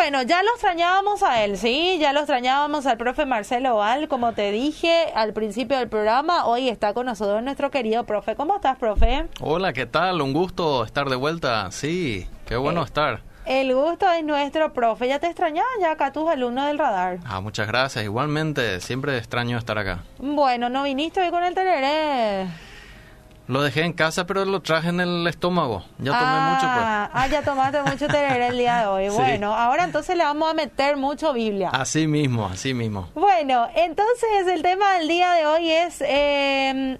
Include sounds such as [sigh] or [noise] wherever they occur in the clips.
bueno, ya lo extrañábamos a él, ¿sí? Ya lo extrañábamos al profe Marcelo Val, como te dije al principio del programa, hoy está con nosotros nuestro querido profe. ¿Cómo estás, profe? Hola, ¿qué tal? Un gusto estar de vuelta. Sí, qué bueno Eh, estar. El gusto es nuestro, profe. Ya te extrañaba ya acá tus alumnos del radar. Ah, muchas gracias. Igualmente, siempre extraño estar acá. Bueno, ¿no viniste hoy con el tereré? Lo dejé en casa, pero lo traje en el estómago. Ya tomé ah, mucho, pues. Ah, ya tomaste mucho tereré el día de hoy. [laughs] Sí. Bueno, ahora entonces le vamos a meter mucho Biblia. Así mismo, así mismo. Bueno, entonces el tema del día de hoy es eh,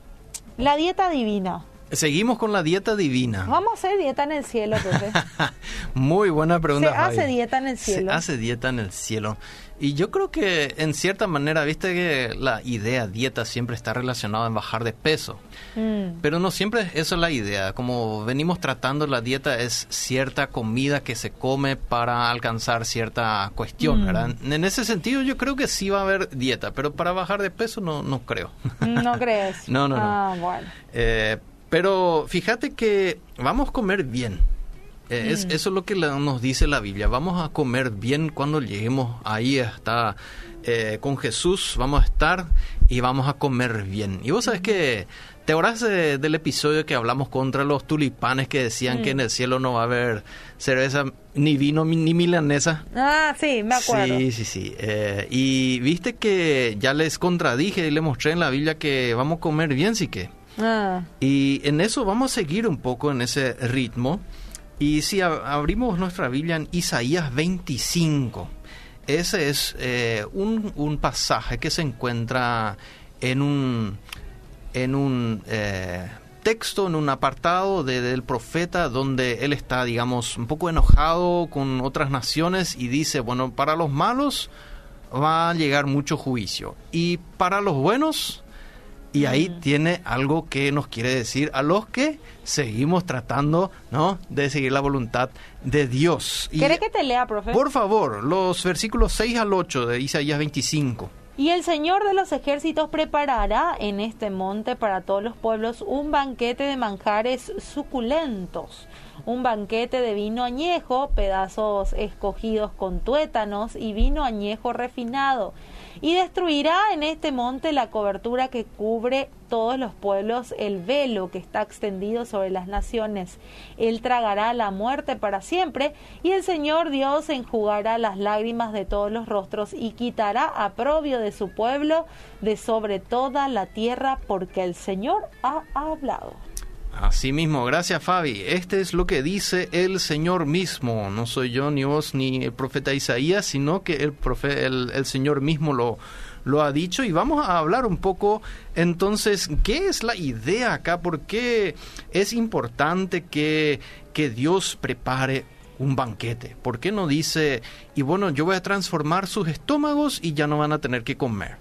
la dieta divina. Seguimos con la dieta divina. Vamos a hacer dieta en el cielo, profe. [laughs] Muy buena pregunta. Se hace dieta en el cielo. Se hace dieta en el cielo. Y yo creo que en cierta manera, viste que la idea dieta siempre está relacionada en bajar de peso. Mm. Pero no siempre eso es la idea. Como venimos tratando, la dieta es cierta comida que se come para alcanzar cierta cuestión, Mm. ¿verdad? En ese sentido yo creo que sí va a haber dieta, pero para bajar de peso no, no creo. ¿No crees? [laughs] No, no, no. Ah, bueno. Eh, pero fíjate que vamos a comer bien. Eh, es, Mm. eso es lo que la- nos dice la Biblia. Vamos a comer bien cuando lleguemos ahí hasta eh, con Jesús. Vamos a estar y vamos a comer bien. Y vos sabes que te acordás de- del episodio que hablamos contra los tulipanes que decían Mm. que en el cielo no va a haber cerveza ni vino ni milanesa. Ah, sí, me acuerdo. Sí, sí, sí. Eh, y viste que ya les contradije y les mostré en la Biblia que vamos a comer bien, sí que. Ah, Y en eso vamos a seguir un poco en ese ritmo. Y si ab- abrimos nuestra Biblia en Isaías 25, ese es eh, un, un pasaje que se encuentra en un, en un eh, texto, en un apartado de- del profeta donde él está, digamos, un poco enojado con otras naciones y dice, bueno, para los malos va a llegar mucho juicio y para los buenos y ahí tiene algo que nos quiere decir a los que seguimos tratando, ¿no? De seguir la voluntad de Dios. ¿Querés que te lea, profe? por favor, los versículos 6 al 8 de Isaías 25. Y el Señor de los ejércitos preparará en este monte para todos los pueblos un banquete de manjares suculentos, un banquete de vino añejo, pedazos escogidos con tuétanos y vino añejo refinado. Y destruirá en este monte la cobertura que cubre todos los pueblos, el velo que está extendido sobre las naciones. Él tragará la muerte para siempre, y el Señor Dios enjugará las lágrimas de todos los rostros y quitará aprobio de su pueblo de sobre toda la tierra, porque el Señor ha hablado. Así mismo, gracias Fabi. Este es lo que dice el Señor mismo. No soy yo, ni vos, ni el profeta Isaías, sino que el, profe- el, el Señor mismo lo, lo ha dicho. Y vamos a hablar un poco entonces, ¿qué es la idea acá? ¿Por qué es importante que, que Dios prepare un banquete? ¿Por qué no dice, y bueno, yo voy a transformar sus estómagos y ya no van a tener que comer?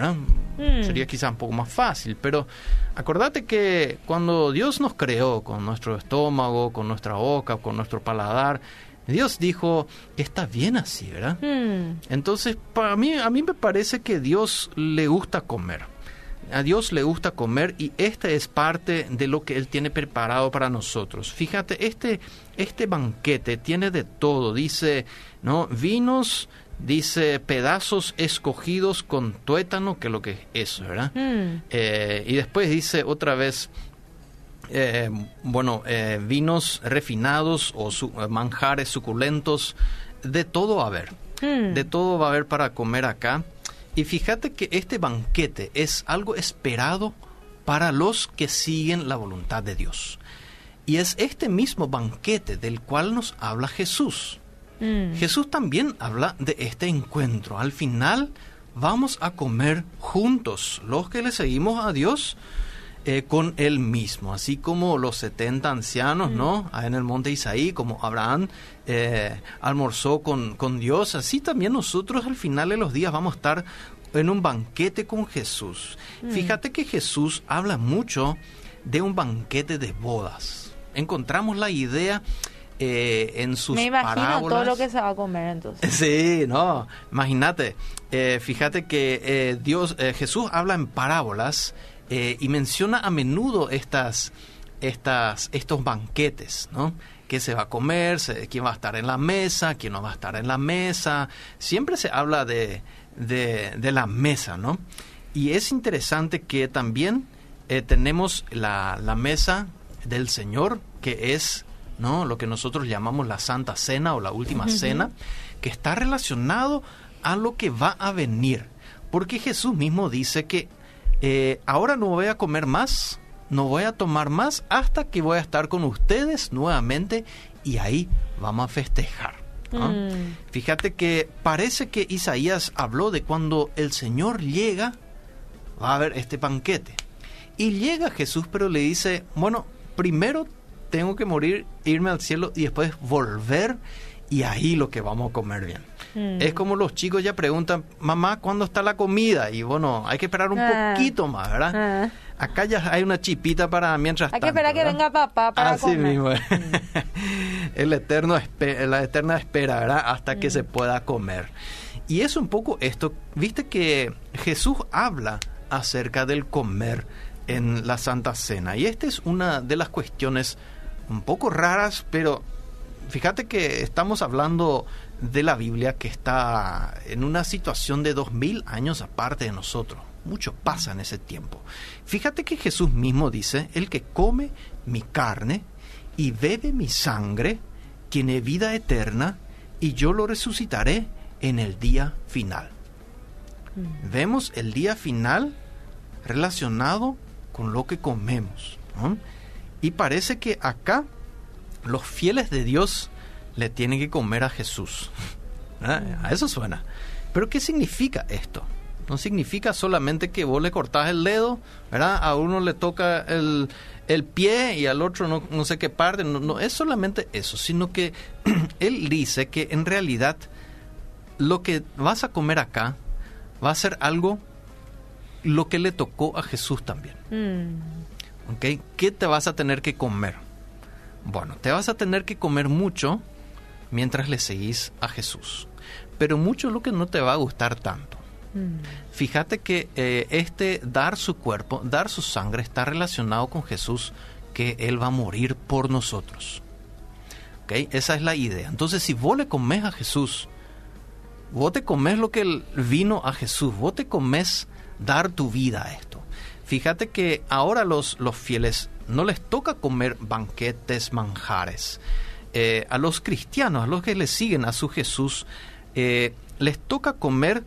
¿Verdad? Mm. Sería quizá un poco más fácil, pero acordate que cuando Dios nos creó con nuestro estómago, con nuestra boca, con nuestro paladar, Dios dijo que está bien así, ¿verdad? Hmm, Entonces, para mí, a mí me parece que Dios le gusta comer. A Dios le gusta comer y esta es parte de lo que Él tiene preparado para nosotros. Fíjate, este, este banquete tiene de todo. Dice, ¿no? Vinos, dice pedazos escogidos con tuétano, que es lo que es eso, ¿verdad? hmm, Eh, y después dice otra vez, eh, bueno, eh, vinos refinados o su- manjares suculentos, de todo va a haber. hmm. De todo va a haber para comer acá. Y fíjate que este banquete es algo esperado para los que siguen la voluntad de Dios. Y es este mismo banquete del cual nos habla Jesús. Hmm. Jesús también habla de este encuentro. Al final vamos a comer juntos, los que le seguimos a Dios, eh, con Él mismo. Así como los 70 ancianos, ¿no? Ahí en el monte Isaí, como Abraham eh, almorzó con, con Dios, así también nosotros al final de los días vamos a estar en un banquete con Jesús. Fíjate que Jesús habla mucho de un banquete de bodas. Encontramos la idea eh, en sus Me imagino parábolas. todo lo que se va a comer entonces. [laughs] Sí, no, imagínate. Eh, fíjate que eh, Dios, Jesús habla en parábolas y menciona a menudo estas, estas, estos banquetes, ¿no? qué se va a comer, quién va a estar en la mesa, quién no va a estar en la mesa. Siempre se habla de, de, la mesa, ¿no? Y es interesante que también eh, tenemos la, la mesa del Señor, que es ¿no? lo que nosotros llamamos la Santa Cena o la Última Cena, que está relacionado a lo que va a venir. Porque Jesús mismo dice que eh, ahora no voy a comer más, no voy a tomar más hasta que voy a estar con ustedes nuevamente y ahí vamos a festejar. Mm. Fíjate que parece que Isaías habló de cuando el Señor llega, va a haber este banquete. Y llega Jesús, pero le dice, bueno, primero tengo que morir, irme al cielo y después volver y ahí lo que vamos a comer bien. Mm. Es como los chicos ya preguntan, mamá, ¿cuándo está la comida? Y bueno, hay que esperar un ah. poquito más, ¿verdad? Ah. Acá ya hay una chipita para mientras Hay que esperar que venga papá para Así mismo. Mm. [laughs] El eterno la eterna espera, ¿verdad? Hasta que mm. se pueda comer. Y es un poco esto, viste que Jesús habla acerca del comer en la Santa Cena. Y esta es una de las cuestiones un poco raras, pero fíjate que estamos hablando de la Biblia que está en una situación de dos mil años aparte de nosotros. Mucho pasa en ese tiempo. Fíjate que Jesús mismo dice, el que come mi carne y bebe mi sangre, tiene vida eterna, y yo lo resucitaré en el día final. Mm. Vemos el día final relacionado con lo que comemos. Y parece que acá los fieles de Dios le tienen que comer a Jesús. [laughs] ¿Ah? A eso suena. Pero ¿qué significa esto? No significa solamente que vos le cortás el dedo, ¿verdad? A uno le toca el, pie y al otro no, no sé qué parte. No, no, es solamente eso, sino que [clears throat] él dice que en realidad lo que vas a comer acá va a ser algo lo que le tocó a Jesús también. Mm. ¿Qué te vas a tener que comer? Bueno, te vas a tener que comer mucho mientras le seguís a Jesús. Pero mucho es lo que no te va a gustar tanto. Mm. Fíjate que eh, este dar su cuerpo, dar su sangre, está relacionado con Jesús, que Él va a morir por nosotros. ¿Okay? Esa es la idea. Entonces, si vos le comes a Jesús, vos te comes lo que vino a Jesús, vos te comes dar tu vida a esto. Fíjate que ahora los, los fieles no les toca comer banquetes, manjares. Eh, a los cristianos, a los que le siguen a su Jesús, eh, les toca comer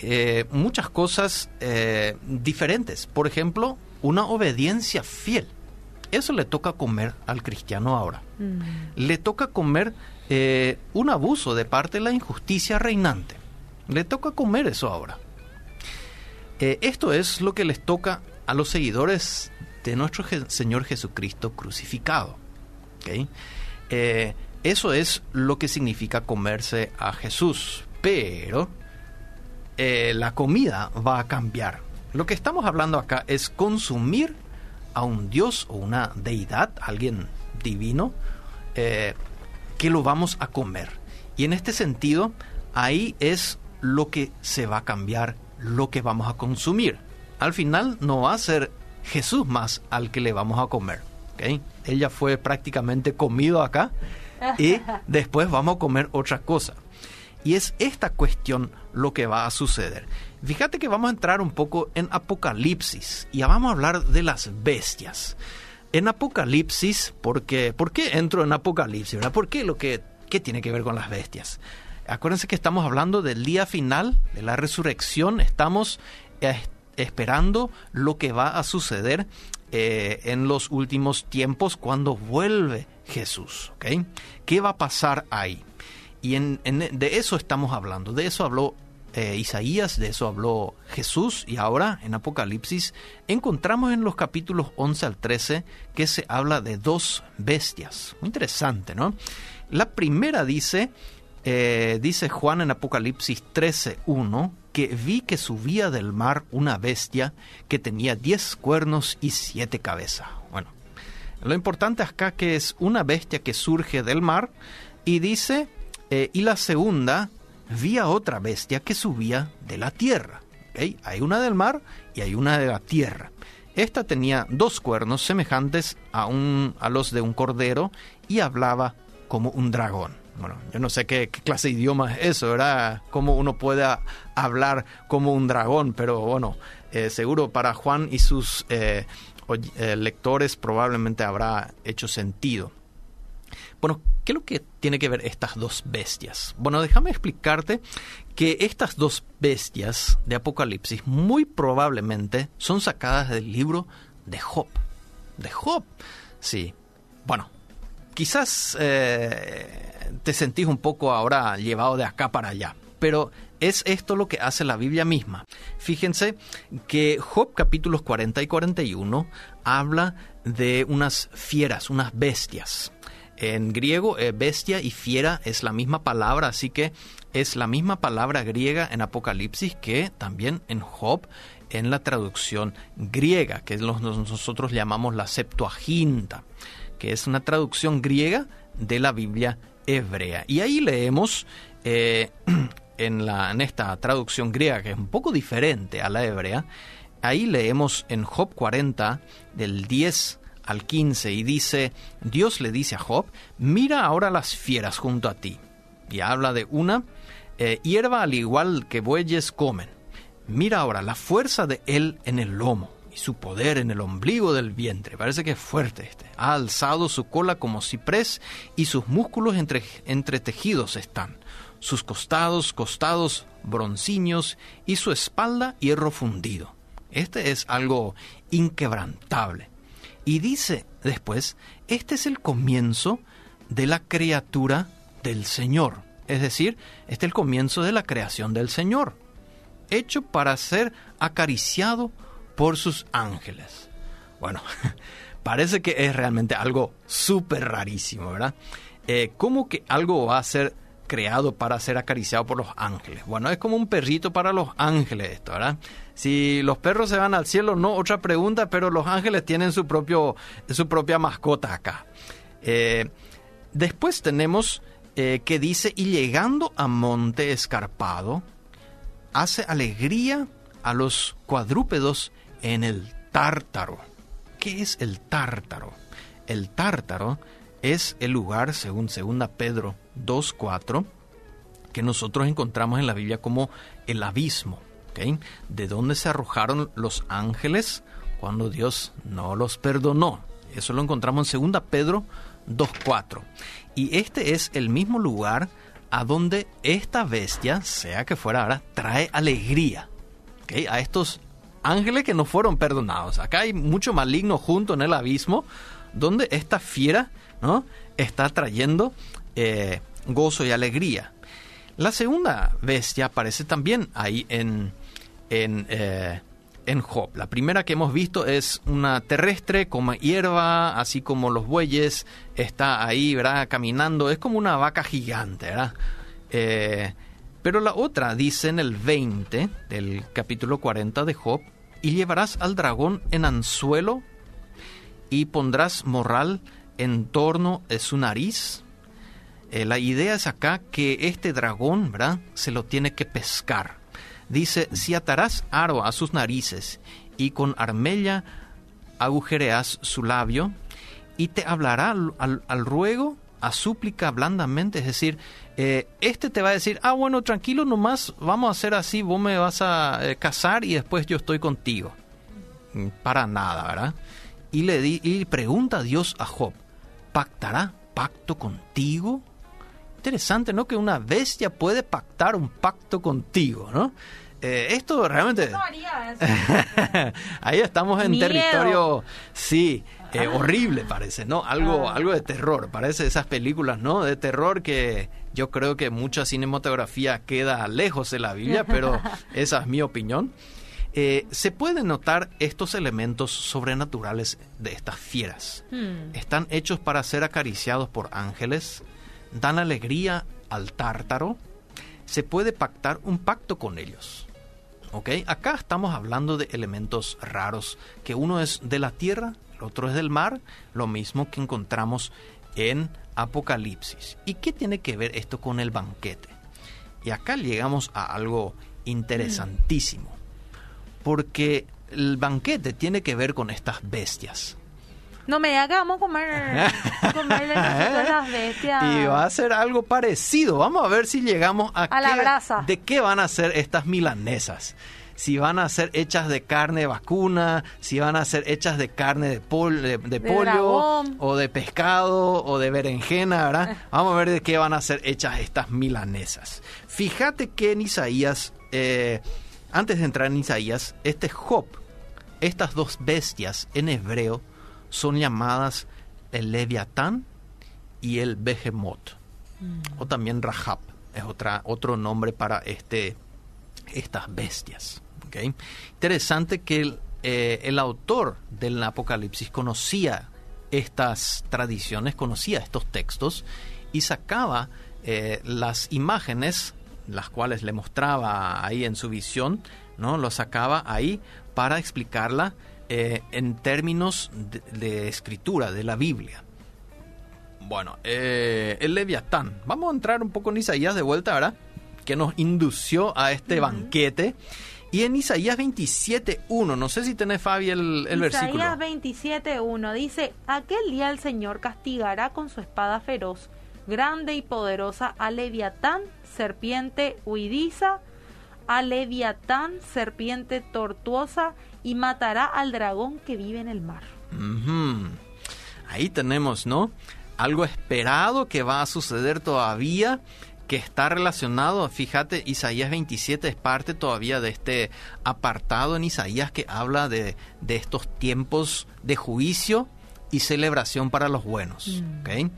eh, muchas cosas diferentes. Por ejemplo, una obediencia fiel. Eso le toca comer al cristiano ahora. Mm. Le toca comer un abuso de parte de la injusticia reinante. Le toca comer eso ahora. Esto es lo que les toca a los seguidores de nuestro Señor Jesucristo crucificado. Eh, eso es lo que significa comerse a Jesús. Pero eh, la comida va a cambiar. Lo que estamos hablando acá es consumir a un Dios o una deidad, alguien divino, que lo vamos a comer. Y en este sentido, ahí es lo que se va a cambiar lo que vamos a consumir. Al final no va a ser Jesús más al que le vamos a comer. ¿okay? Ella fue prácticamente comido acá y [laughs] después vamos a comer otra cosa. Y es esta cuestión lo que va a suceder. Fíjate que vamos a entrar un poco en Apocalipsis y ya vamos a hablar de las bestias. En Apocalipsis, porque, ¿por qué entro en Apocalipsis? ¿Por qué lo que qué tiene que ver con las bestias? Acuérdense que estamos hablando del día final, de la resurrección, estamos eh, esperando lo que va a suceder eh, en los últimos tiempos cuando vuelve Jesús. ¿Qué va a pasar ahí? Y de eso estamos hablando, de eso habló eh, Isaías, de eso habló Jesús y ahora en Apocalipsis encontramos en los capítulos 11 al 13 que se habla de dos bestias. Muy interesante, ¿no? La primera dice eh, dice Juan en Apocalipsis 13.1 que vi que subía del mar una bestia que tenía diez cuernos y siete cabezas. Bueno, lo importante acá que es una bestia que surge del mar y dice, eh, y la segunda, vi a otra bestia que subía de la tierra. Hay una del mar y hay una de la tierra. Esta tenía dos cuernos semejantes a, un, a los de un cordero y hablaba como un dragón. Bueno, yo no sé qué, clase de idioma es eso, ¿verdad? Cómo uno puede hablar como un dragón, pero bueno, eh, seguro para Juan y sus eh, eh, lectores probablemente habrá hecho sentido. Bueno, ¿qué es lo que tiene que ver estas dos bestias? Bueno, déjame explicarte que estas dos bestias de Apocalipsis muy probablemente son sacadas del libro de Job. De Job, sí. Bueno, quizás eh, te sentís un poco ahora llevado de acá para allá, pero es esto lo que hace la Biblia misma. Fíjense que Job capítulos 40 y 41 habla de unas fieras, unas bestias. En griego, eh, bestia y fiera es la misma palabra, así que es la misma palabra griega en Apocalipsis que también en Job en la traducción griega, que nosotros llamamos la Septuaginta, que es una traducción griega de la Biblia hebrea. Y ahí leemos eh, [clears throat] en, esta traducción griega, que es un poco diferente a la hebrea, ahí leemos en Job 40, del 10 al 15, y dice, Dios le dice a Job, mira ahora las fieras junto a ti. Y habla de una, eh, hierba al igual que bueyes comen. Mira ahora la fuerza de él en el lomo y su poder en el ombligo del vientre. Parece que es fuerte este. Ha alzado su cola como ciprés y sus músculos entre, entretejidos están. Sus costados, costados broncíneos y su espalda hierro fundido. Este es algo inquebrantable. Y dice después, este es el comienzo de la criatura del Señor. Es decir, este es el comienzo de la creación del Señor, hecho para ser acariciado por sus ángeles. Bueno, [laughs] parece que es realmente algo súper rarísimo, ¿verdad? Eh, ¿Cómo que algo va a ser creado para ser acariciado por los ángeles? Bueno, es como un perrito para los ángeles esto, ¿verdad? Si los perros se van al cielo, no, otra pregunta, pero los ángeles tienen su, propio, su propia mascota acá. Eh, después tenemos eh, que dice, y llegando a monte escarpado, hace alegría a los cuadrúpedos en el tártaro. ¿Qué es el tártaro? El tártaro es el lugar, según 2 Pedro 2.4, que nosotros encontramos en la Biblia como el abismo de dónde se arrojaron los ángeles cuando Dios no los perdonó. Eso lo encontramos en 2 Pedro 2.4. Y este es el mismo lugar a donde esta bestia, sea que fuera ahora, trae alegría a estos ángeles que no fueron perdonados. Acá hay mucho maligno junto en el abismo, donde esta fiera ¿no? está trayendo eh, gozo y alegría. La segunda bestia aparece también ahí en, en, eh, en Job. La primera que hemos visto es una terrestre como hierba, así como los bueyes, está ahí, ¿verdad? Caminando, es como una vaca gigante, ¿verdad? Eh, pero la otra dice en el 20 del capítulo 40 de Job, y llevarás al dragón en anzuelo y pondrás morral en torno de su nariz. Eh, la idea es acá que este dragón, ¿verdad? Se lo tiene que pescar. Dice, si atarás aro a sus narices y con armella agujereas su labio, y te hablará al, ruego, a súplica blandamente, es decir, eh, este te va a decir, ah, bueno, tranquilo nomás, vamos a hacer así, vos me vas a eh, casar y después yo estoy contigo. Mm, para nada, ¿verdad? Y le di, pregunta a Dios a Job, ¿pactará pacto contigo? Interesante, ¿no? Que una bestia puede pactar un pacto contigo, ¿no? Eh, esto realmente... No haría eso. [laughs] Ahí estamos en territorio, sí, eh, ah. horrible parece, ¿no? Algo, ah. algo de terror, parece esas películas, ¿no? De terror que yo creo que mucha cinematografía queda lejos de la Biblia, [laughs] pero esa es mi opinión. Eh, se pueden notar estos elementos sobrenaturales de estas fieras. Hmm. Están hechos para ser acariciados por ángeles, dan alegría al tártaro, se puede pactar un pacto con ellos. Acá estamos hablando de elementos raros, que uno es de la tierra, el otro es del mar, lo mismo que encontramos en Apocalipsis. ¿Y qué tiene que ver esto con el banquete? Y acá llegamos a algo interesantísimo, porque el banquete tiene que ver con estas bestias. No me diga que vamos a comer, comerle a las [laughs] bestias. Y va a ser algo parecido. Vamos a ver si llegamos a, A la qué- brasa. de qué van a ser estas milanesas. Si van a ser hechas de carne vacuna, si van a ser hechas de carne de, pol- de, de pollo, dragón. o de pescado, o de berenjena, Eh. ¿verdad? Vamos a ver de qué van a ser hechas estas milanesas. Fíjate que en Isaías, eh, antes de entrar en Isaías, este Job, estas dos bestias en hebreo son llamadas el Leviatán y el Behemoth, o también Rahab, es otra, otro nombre para este, estas bestias. Interesante que el, eh, el autor del Apocalipsis conocía estas tradiciones, conocía estos textos y sacaba eh, las imágenes, las cuales le mostraba ahí en su visión, ¿no? Lo sacaba ahí para explicarla eh, en términos de, de escritura, de la Biblia. Bueno, eh, el Leviatán. Vamos a entrar un poco en Isaías de vuelta, ¿verdad? Que nos indució a este banquete. Y en Isaías 27.1, no sé si tenés, Fabi, el, el versículo. Isaías 27.1 dice, aquel día el Señor castigará con su espada feroz, grande y poderosa, a Leviatán, serpiente huidiza, a Leviatán, serpiente tortuosa, y matará al dragón que vive en el mar. Ahí tenemos, ¿no? Algo esperado que va a suceder todavía, que está relacionado, fíjate, Isaías 27 es parte todavía de este apartado en Isaías que habla de, de estos tiempos de juicio y celebración para los buenos. ¿ok?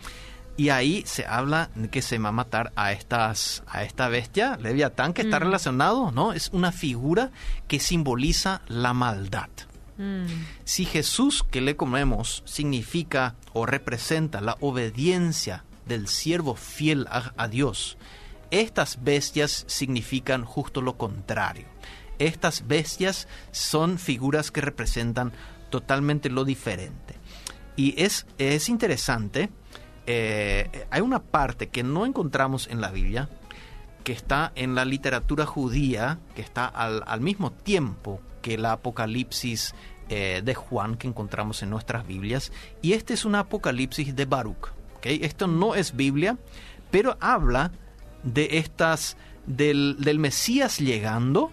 Y ahí se habla de que se va a matar a estas a esta bestia, Leviatán, que está relacionado, ¿no? Es una figura que simboliza la maldad. Mm. Si Jesús que le comemos significa o representa la obediencia del siervo fiel a, a Dios, estas bestias significan justo lo contrario. Estas bestias son figuras que representan totalmente lo diferente. Y es, es interesante, eh, hay una parte que no encontramos en la Biblia, que está en la literatura judía, que está al, mismo tiempo que la Apocalipsis eh, de Juan que encontramos en nuestras Biblias. Y este es un Apocalipsis de Baruch. Esto no es Biblia, pero habla de estas, del, del Mesías llegando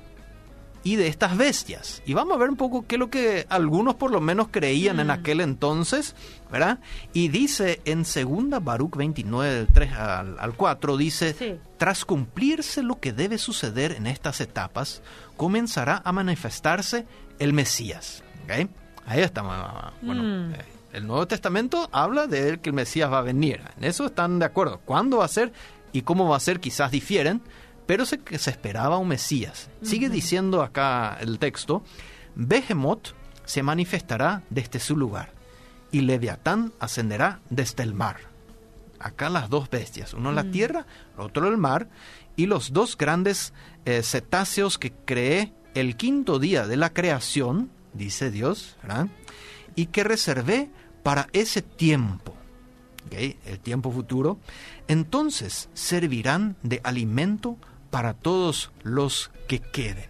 y de estas bestias. Y vamos a ver un poco qué es lo que algunos por lo menos creían en aquel entonces, ¿verdad? Y dice en segunda Baruch 29, del 3 al, al 4, dice, Sí. tras cumplirse lo que debe suceder en estas etapas, comenzará a manifestarse el Mesías. ¿ok? Ahí estamos. Bueno, Mm. eh, el Nuevo Testamento habla de que el Mesías va a venir. En eso están de acuerdo. ¿Cuándo va a ser y cómo va a ser? Quizás difieren, pero se, que se esperaba un Mesías. Sigue diciendo acá el texto, Behemoth se manifestará desde su lugar y Leviatán ascenderá desde el mar. Acá las dos bestias, uno la tierra, el otro el mar, y los dos grandes eh, cetáceos que creé el quinto día de la creación, dice Dios, ¿verdad? y que reservé para ese tiempo, el tiempo futuro, entonces servirán de alimento para todos los que queden.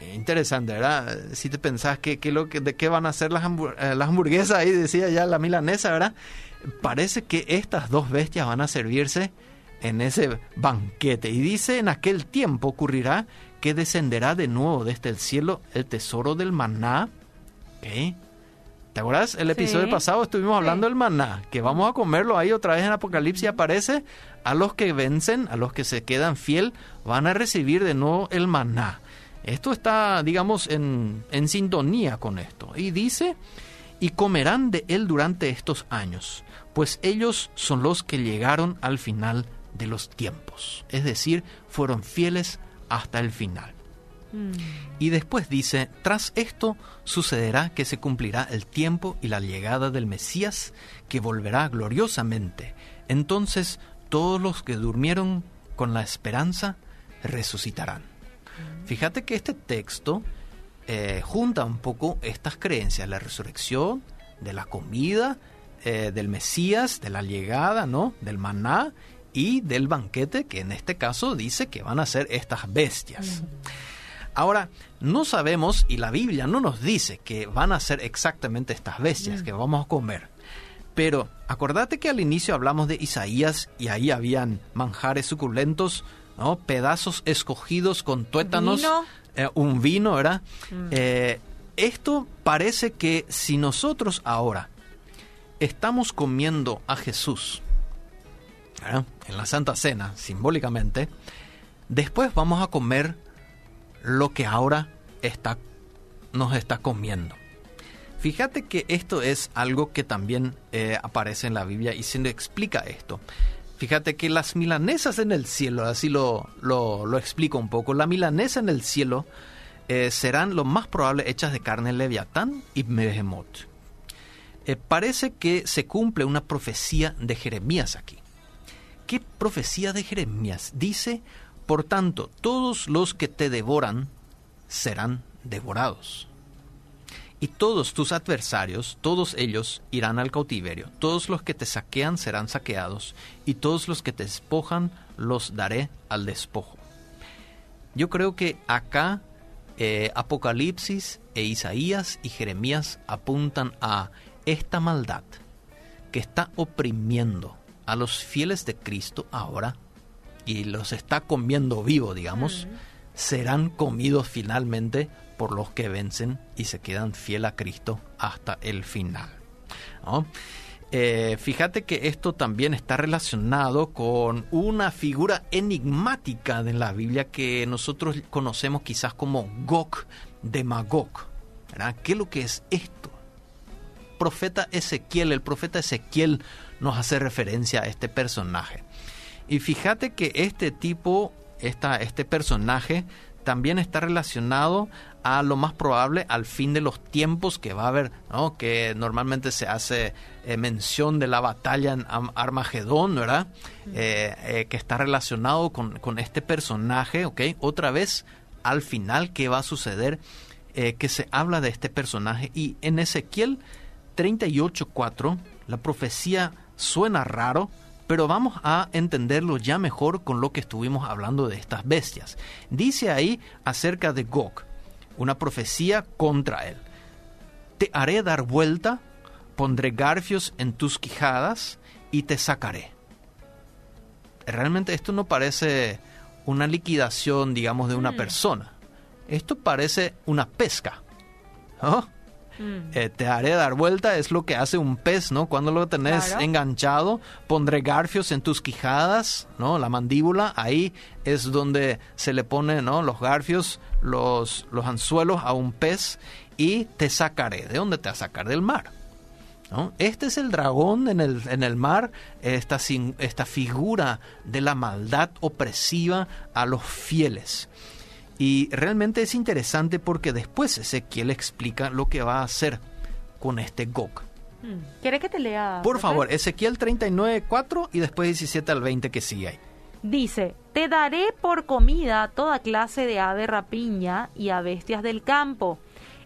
Eh, Interesante, ¿verdad? Si te pensás que, lo que, de qué van a ser las, eh, las hamburguesas, ahí decía ya la milanesa, ¿verdad? Parece que estas dos bestias van a servirse en ese banquete. Y dice, en aquel tiempo ocurrirá que descenderá de nuevo desde el cielo el tesoro del maná. ¿ok? ¿Te acuerdas? El episodio Sí. pasado estuvimos hablando Sí. del maná, que vamos a comerlo ahí otra vez en Apocalipsis aparece, a los que vencen, a los que se quedan fiel, van a recibir de nuevo el maná. Esto está, digamos, en, en sintonía con esto. Y dice, y comerán de él durante estos años, pues ellos son los que llegaron al final de los tiempos. Es decir, fueron fieles hasta el final. Mm. Y después dice, tras esto sucederá que se cumplirá el tiempo y la llegada del Mesías, que volverá gloriosamente. Entonces todos los que durmieron con la esperanza resucitarán. Fíjate que este texto eh, junta un poco estas creencias, la resurrección, de la comida, eh, del Mesías, de la llegada, ¿no? Del maná y del banquete, que en este caso dice que van a ser estas bestias. Ahora, no sabemos y la Biblia no nos dice que van a ser exactamente estas bestias que vamos a comer. Pero acordate que al inicio hablamos de Isaías y ahí habían manjares suculentos, ¿no? pedazos escogidos con tuétanos, eh, un vino, ¿verdad? Eh, esto parece que si nosotros ahora estamos comiendo a Jesús, en la Santa Cena, simbólicamente, después vamos a comer lo que ahora está, nos está comiendo. Fíjate que esto es algo que también eh, aparece en la Biblia y se le explica esto. Fíjate que las milanesas en el cielo, así lo, lo, explico un poco, la milanesa en el cielo eh, serán lo más probable hechas de carne leviatán y behemoth. Eh, parece que se cumple una profecía de Jeremías aquí. ¿Qué profecía de Jeremías? Dice, por tanto, todos los que te devoran serán devorados. Y todos tus adversarios, todos ellos irán al cautiverio. Todos los que te saquean serán saqueados, y todos los que te despojan los daré al despojo. Yo creo que acá eh, Apocalipsis e Isaías y Jeremías apuntan a esta maldad que está oprimiendo a los fieles de Cristo ahora y los está comiendo vivo, digamos, serán comidos finalmente por los que vencen y se quedan fiel a Cristo hasta el final. Eh, fíjate que esto también está relacionado con una figura enigmática de la Biblia que nosotros conocemos quizás como Gog de Magog. ¿Qué es lo que es esto? Profeta Ezequiel, el profeta Ezequiel nos hace referencia a este personaje. Y fíjate que este tipo, esta, este personaje, también está relacionado a lo más probable al fin de los tiempos que va a haber, ¿no? que normalmente se hace eh, mención de la batalla en Armagedón, ¿verdad? Eh, eh, que está relacionado con, con, este personaje, ¿ok? Otra vez, al final, ¿qué va a suceder? que se habla de este personaje y en Ezequiel 38.4 la profecía suena raro, pero vamos a entenderlo ya mejor con lo que estuvimos hablando de estas bestias. Dice ahí acerca de Gog, una profecía contra él. Te haré dar vuelta, pondré garfios en tus quijadas y te sacaré. Realmente esto no parece una liquidación, digamos, de una mm. persona. Esto parece una pesca. ¿no? Mm. Eh, te haré dar vuelta, es lo que hace un pez, ¿no? Cuando lo tenés enganchado, pondré garfios en tus quijadas, ¿no? La mandíbula, ahí es donde se le pone, ¿no? Los garfios, los, los anzuelos a un pez y te sacaré. ¿De dónde te va a sacar? Del mar. ¿No? Este es el dragón en el, en el mar, esta, esta figura de la maldad opresiva a los fieles. Y realmente es interesante porque después Ezequiel explica lo que va a hacer con este Gog. Hmm. ¿Quiere que te lea? Por favor, Ezequiel 39, 4 y después 17 al 20 que sigue ahí. Dice, te daré por comida toda clase de ave rapiña y a bestias del campo.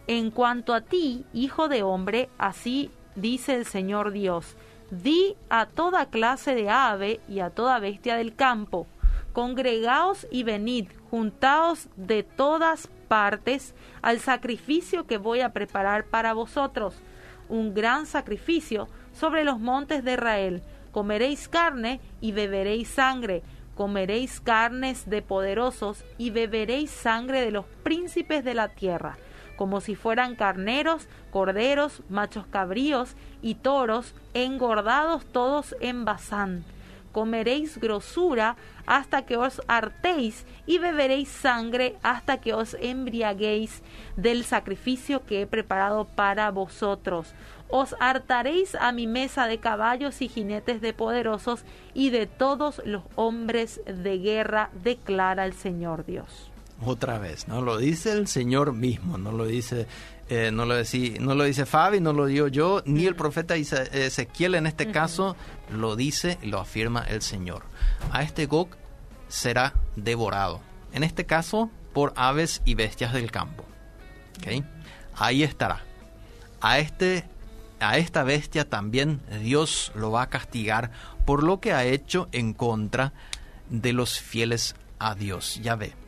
En cuanto a ti, hijo de hombre, así dice el Señor Dios, di a toda clase de ave y a toda bestia del campo, congregaos y venid, juntaos de todas partes al sacrificio que voy a preparar para vosotros, un gran sacrificio sobre los montes de Israel. Comeréis carne y beberéis sangre, comeréis carnes de poderosos y beberéis sangre de los príncipes de la tierra, como si fueran carneros, corderos, machos cabríos y toros, engordados todos en Bazán comeréis grosura hasta que os hartéis y beberéis sangre hasta que os embriaguéis del sacrificio que he preparado para vosotros. Os hartaréis a mi mesa de caballos y jinetes de poderosos y de todos los hombres de guerra, declara el Señor Dios. Otra vez, ¿no? Lo dice el Señor mismo, no lo dice eh, no, lo decí, no lo dice Fabi, no lo digo yo, ni el profeta Ezequiel en este caso lo dice y lo afirma el Señor. A este Gog será devorado, en este caso por aves y bestias del campo. Ahí estará. A, este, a esta bestia también Dios lo va a castigar por lo que ha hecho en contra de los fieles a Dios. Ya ve.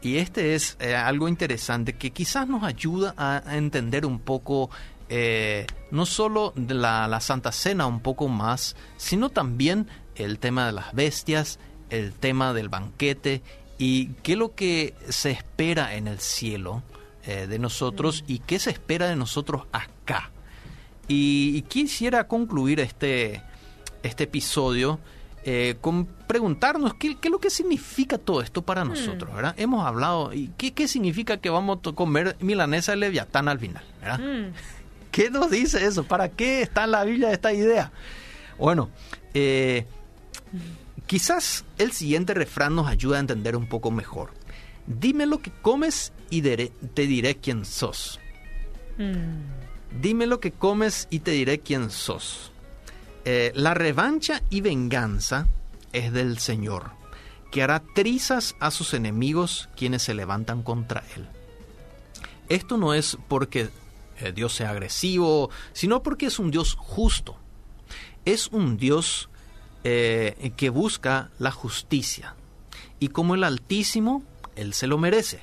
Y este es eh, algo interesante que quizás nos ayuda a, entender un poco eh, no solo de la, la, Santa Cena un poco más, sino también el tema de las bestias, el tema del banquete y qué es lo que se espera en el cielo eh, de nosotros y qué se espera de nosotros acá. Y, quisiera concluir este, este episodio eh, con preguntarnos qué, qué, es lo que significa todo esto para hmm. nosotros, ¿verdad? Hemos hablado, ¿y qué, qué significa que vamos a comer milanesa de leviatán al final, ¿verdad? Hmm. [laughs] ¿Qué nos dice eso? ¿Para qué está en la Biblia esta idea? Bueno, eh, quizás el siguiente refrán nos ayuda a entender un poco mejor. Dime lo que comes y te diré quién sos. Hmm. Dime lo que comes y te diré quién sos. Eh, la revancha y venganza es del Señor, que hará trizas a sus enemigos quienes se levantan contra Él. Esto no es porque eh, Dios sea agresivo, sino porque es un Dios justo. Es un Dios eh, que busca la justicia. Y como el Altísimo, Él se lo merece.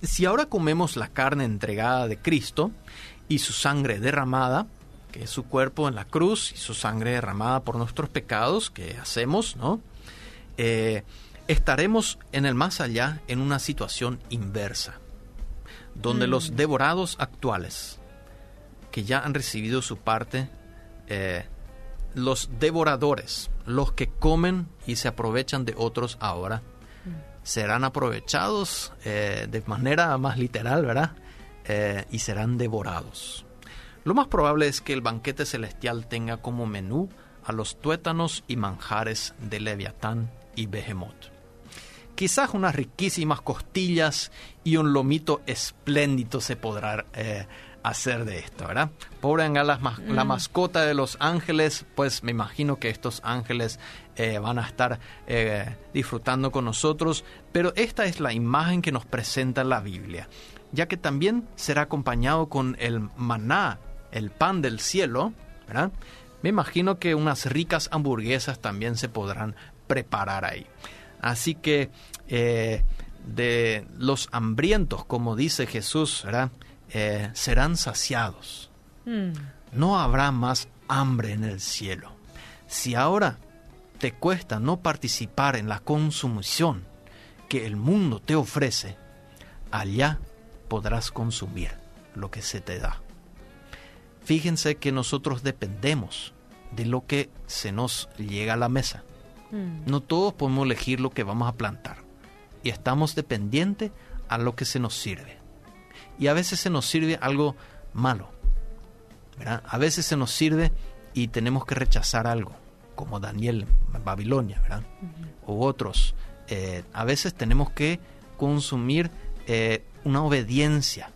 Si ahora comemos la carne entregada de Cristo y su sangre derramada, que es su cuerpo en la cruz y su sangre derramada por nuestros pecados que hacemos, ¿no? Eh, estaremos en el más allá en una situación inversa, donde los mm. devorados actuales, que ya han recibido su parte, eh, los devoradores, los que comen y se aprovechan de otros ahora, mm. serán aprovechados eh, de manera más literal, ¿verdad? y serán devorados. Lo más probable es que el banquete celestial tenga como menú a los tuétanos y manjares de Leviatán y Behemoth. Quizás unas riquísimas costillas y un lomito espléndido se podrá eh, hacer de esto, ¿verdad? Pobre la, la mm. mascota de los ángeles, pues me imagino que estos ángeles eh, van a estar eh, disfrutando con nosotros, pero esta es la imagen que nos presenta la Biblia, ya que también será acompañado con el maná el pan del cielo, ¿verdad? Me imagino que unas ricas hamburguesas también se podrán preparar ahí. Así que eh, de los hambrientos, como dice Jesús, ¿verdad? Eh, serán saciados. Hmm. No habrá más hambre en el cielo. Si ahora te cuesta no participar en la consumición que el mundo te ofrece, allá podrás consumir lo que se te da. Fíjense que nosotros dependemos de lo que se nos llega a la mesa. Mm. No todos podemos elegir lo que vamos a plantar. Y estamos dependientes a lo que se nos sirve. Y a veces se nos sirve algo malo. A veces se nos sirve y tenemos que rechazar algo, como Daniel en Babilonia, ¿verdad? O otros. Eh, a veces tenemos que consumir eh, una obediencia.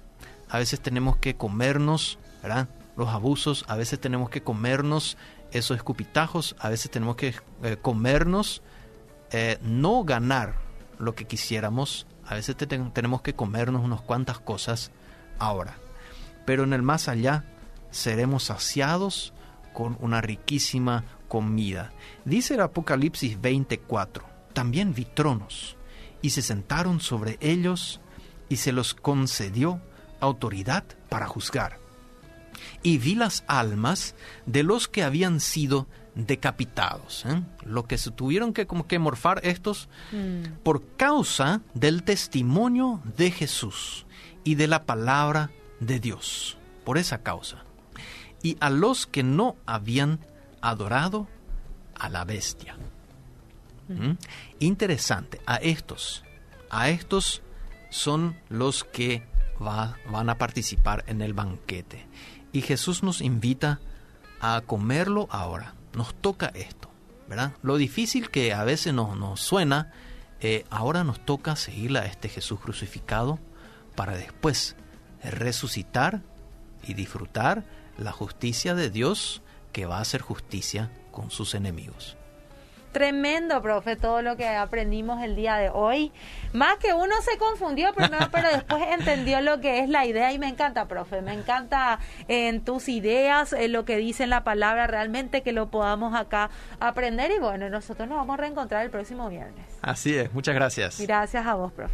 A veces tenemos que comernos, ¿verdad? Los abusos, a veces tenemos que comernos esos escupitajos, a veces tenemos que eh, comernos, eh, no ganar lo que quisiéramos, a veces tenemos que comernos unas cuantas cosas ahora. Pero en el más allá seremos saciados con una riquísima comida. Dice el Apocalipsis 24, también vi tronos, y se sentaron sobre ellos, y se los concedió autoridad para juzgar y vi las almas de los que habían sido decapitados, ¿eh? lo que se tuvieron que como que morfar estos mm. por causa del testimonio de Jesús y de la palabra de Dios, por esa causa. Y a los que no habían adorado a la bestia. ¿Mm? Interesante, a estos, a estos son los que van a participar en el banquete. Y Jesús nos invita a comerlo ahora. Nos toca esto, ¿verdad? Lo difícil que a veces nos, suena, eh, ahora nos toca seguir a este Jesús crucificado para después resucitar y disfrutar la justicia de Dios que va a hacer justicia con sus enemigos. Tremendo, profe, todo lo que aprendimos el día de hoy. Más que uno se confundió primero, [laughs] pero después entendió lo que es la idea y me encanta, profe. Me encanta en tus ideas, en lo que dice la palabra, realmente que lo podamos acá aprender. Y bueno, nosotros nos vamos a reencontrar el próximo viernes. Así es, muchas gracias. Gracias a vos, profe.